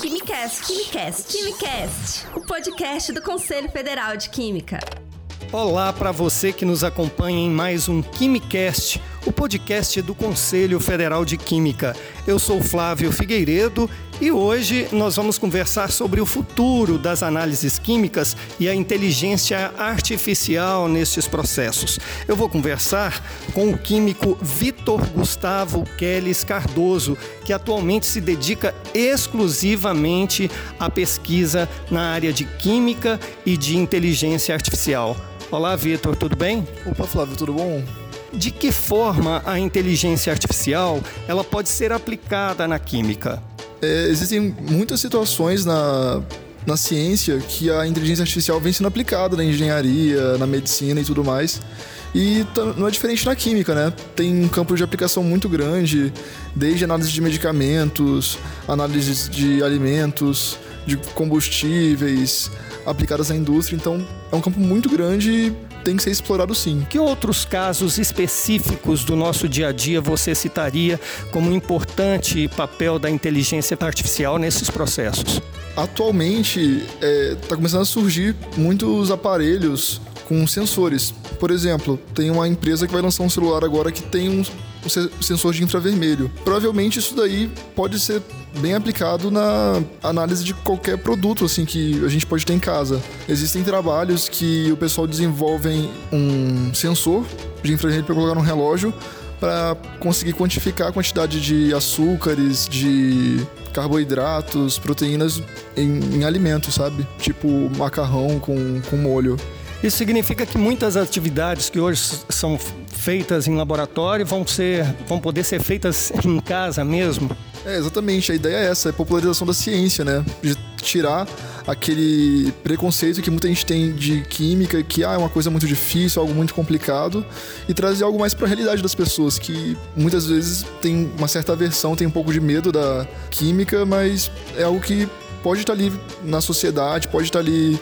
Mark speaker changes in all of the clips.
Speaker 1: Quimicast, Quimicast, Quimicast, o podcast do Conselho Federal de Química.
Speaker 2: Olá para você que nos acompanha em mais um Quimicast, o podcast do Conselho Federal de Química. Eu sou Flávio Figueiredo e hoje nós vamos conversar sobre o futuro das análises químicas e a inteligência artificial nestes processos. Eu vou conversar com o químico Vitor Gustavo Keles Cardoso, que atualmente se dedica exclusivamente à pesquisa na área de química e de inteligência artificial. Olá, Vitor, tudo bem?
Speaker 3: Opa, Flávio, tudo bom?
Speaker 2: De que forma a inteligência artificial ela pode ser aplicada na química?
Speaker 3: É, existem muitas situações na, na ciência que a inteligência artificial vem sendo aplicada na engenharia, na medicina e tudo mais. E não é diferente na química, né? Tem um campo de aplicação muito grande, desde análise de medicamentos, análise de alimentos, de combustíveis, aplicadas na indústria, então é um campo muito grande e tem que ser explorado sim.
Speaker 2: Que outros casos específicos do nosso dia a dia você citaria como importante papel da inteligência artificial nesses processos?
Speaker 3: Atualmente está é, tá começando a surgir muitos aparelhos com sensores. Por exemplo, tem uma empresa que vai lançar um celular agora que tem um, um sensor de infravermelho. Provavelmente isso daí pode ser bem aplicado na análise de qualquer produto assim que a gente pode ter em casa. Existem trabalhos que o pessoal desenvolve um sensor de infravermelho para colocar no relógio para conseguir quantificar a quantidade de açúcares, de carboidratos, proteínas em, em alimentos, sabe? Tipo macarrão com, com molho.
Speaker 2: Isso significa que muitas atividades que hoje são feitas em laboratório vão ser vão poder ser feitas em casa mesmo.
Speaker 3: É, exatamente. A ideia é essa, é a popularização da ciência, né? De tirar aquele preconceito que muita gente tem de química, que ah, é uma coisa muito difícil, algo muito complicado, e trazer algo mais para a realidade das pessoas, que muitas vezes tem uma certa aversão, tem um pouco de medo da química, mas é algo que pode estar ali na sociedade, pode estar ali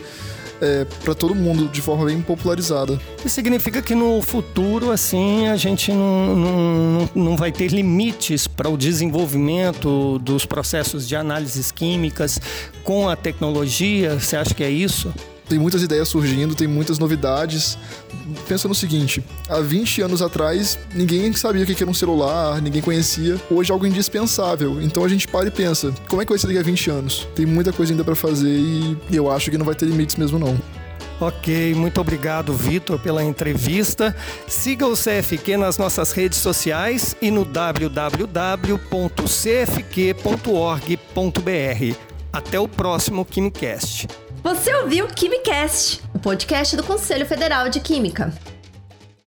Speaker 3: é, para todo mundo de forma bem popularizada.
Speaker 2: Isso significa que no futuro, assim, a gente não, não, não vai ter limites para o desenvolvimento dos processos de análises químicas com a tecnologia? Você acha que é isso?
Speaker 3: Tem muitas ideias surgindo, tem muitas novidades. Pensa no seguinte: há 20 anos atrás, ninguém sabia o que era um celular, ninguém conhecia. Hoje é algo indispensável. Então a gente para e pensa: como é que vai ser daqui a 20 anos? Tem muita coisa ainda para fazer e eu acho que não vai ter limites mesmo, não.
Speaker 2: Ok, muito obrigado, Vitor, pela entrevista. Siga o CFQ nas nossas redes sociais e no www.cfq.org.br. Até o próximo KimCast.
Speaker 1: Você ouviu o KimiCast, o podcast do Conselho Federal de Química.